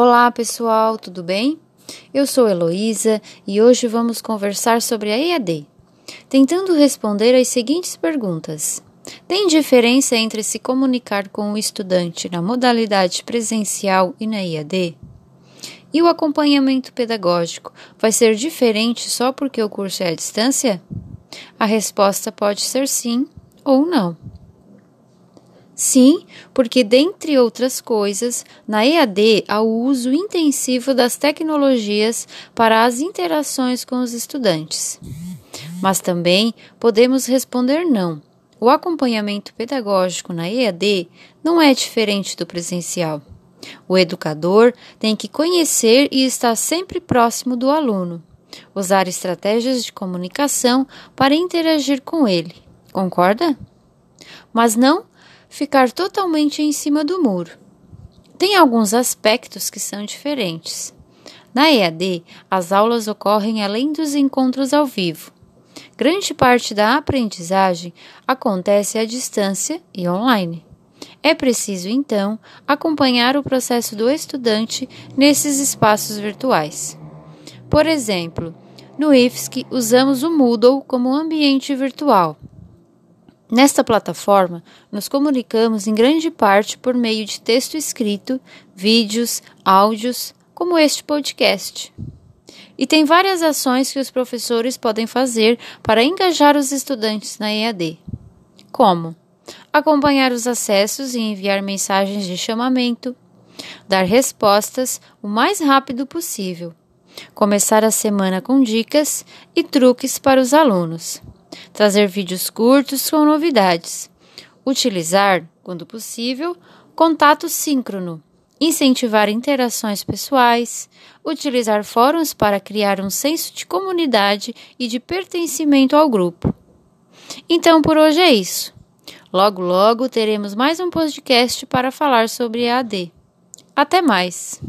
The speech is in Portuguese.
Olá, pessoal, tudo bem? Eu sou Heloísa e hoje vamos conversar sobre a EAD, tentando responder as seguintes perguntas. Tem diferença entre se comunicar com o estudante na modalidade presencial e na EAD? E o acompanhamento pedagógico vai ser diferente só porque o curso é à distância? A resposta pode ser sim ou não. Sim, porque, dentre outras coisas, na EAD há o uso intensivo das tecnologias para as interações com os estudantes. Mas também podemos responder não. O acompanhamento pedagógico na EAD não é diferente do presencial. O educador tem que conhecer e estar sempre próximo do aluno, usar estratégias de comunicação para interagir com ele. Concorda? Mas não ficar totalmente em cima do muro. Tem alguns aspectos que são diferentes. Na EAD, as aulas ocorrem além dos encontros ao vivo. Grande parte da aprendizagem acontece à distância e online. É preciso, então, acompanhar o processo do estudante nesses espaços virtuais. Por exemplo, no IFSC usamos o Moodle como ambiente virtual. Nesta plataforma, nos comunicamos em grande parte por meio de texto escrito, vídeos, áudios, como este podcast. E tem várias ações que os professores podem fazer para engajar os estudantes na EAD. Como acompanhar os acessos e enviar mensagens de chamamento, dar respostas o mais rápido possível, começar a semana com dicas e truques para os alunos trazer vídeos curtos com novidades, utilizar, quando possível, contato síncrono, incentivar interações pessoais, utilizar fóruns para criar um senso de comunidade e de pertencimento ao grupo. Então, por hoje é isso. Logo, logo teremos mais um podcast para falar sobre a AD. Até mais!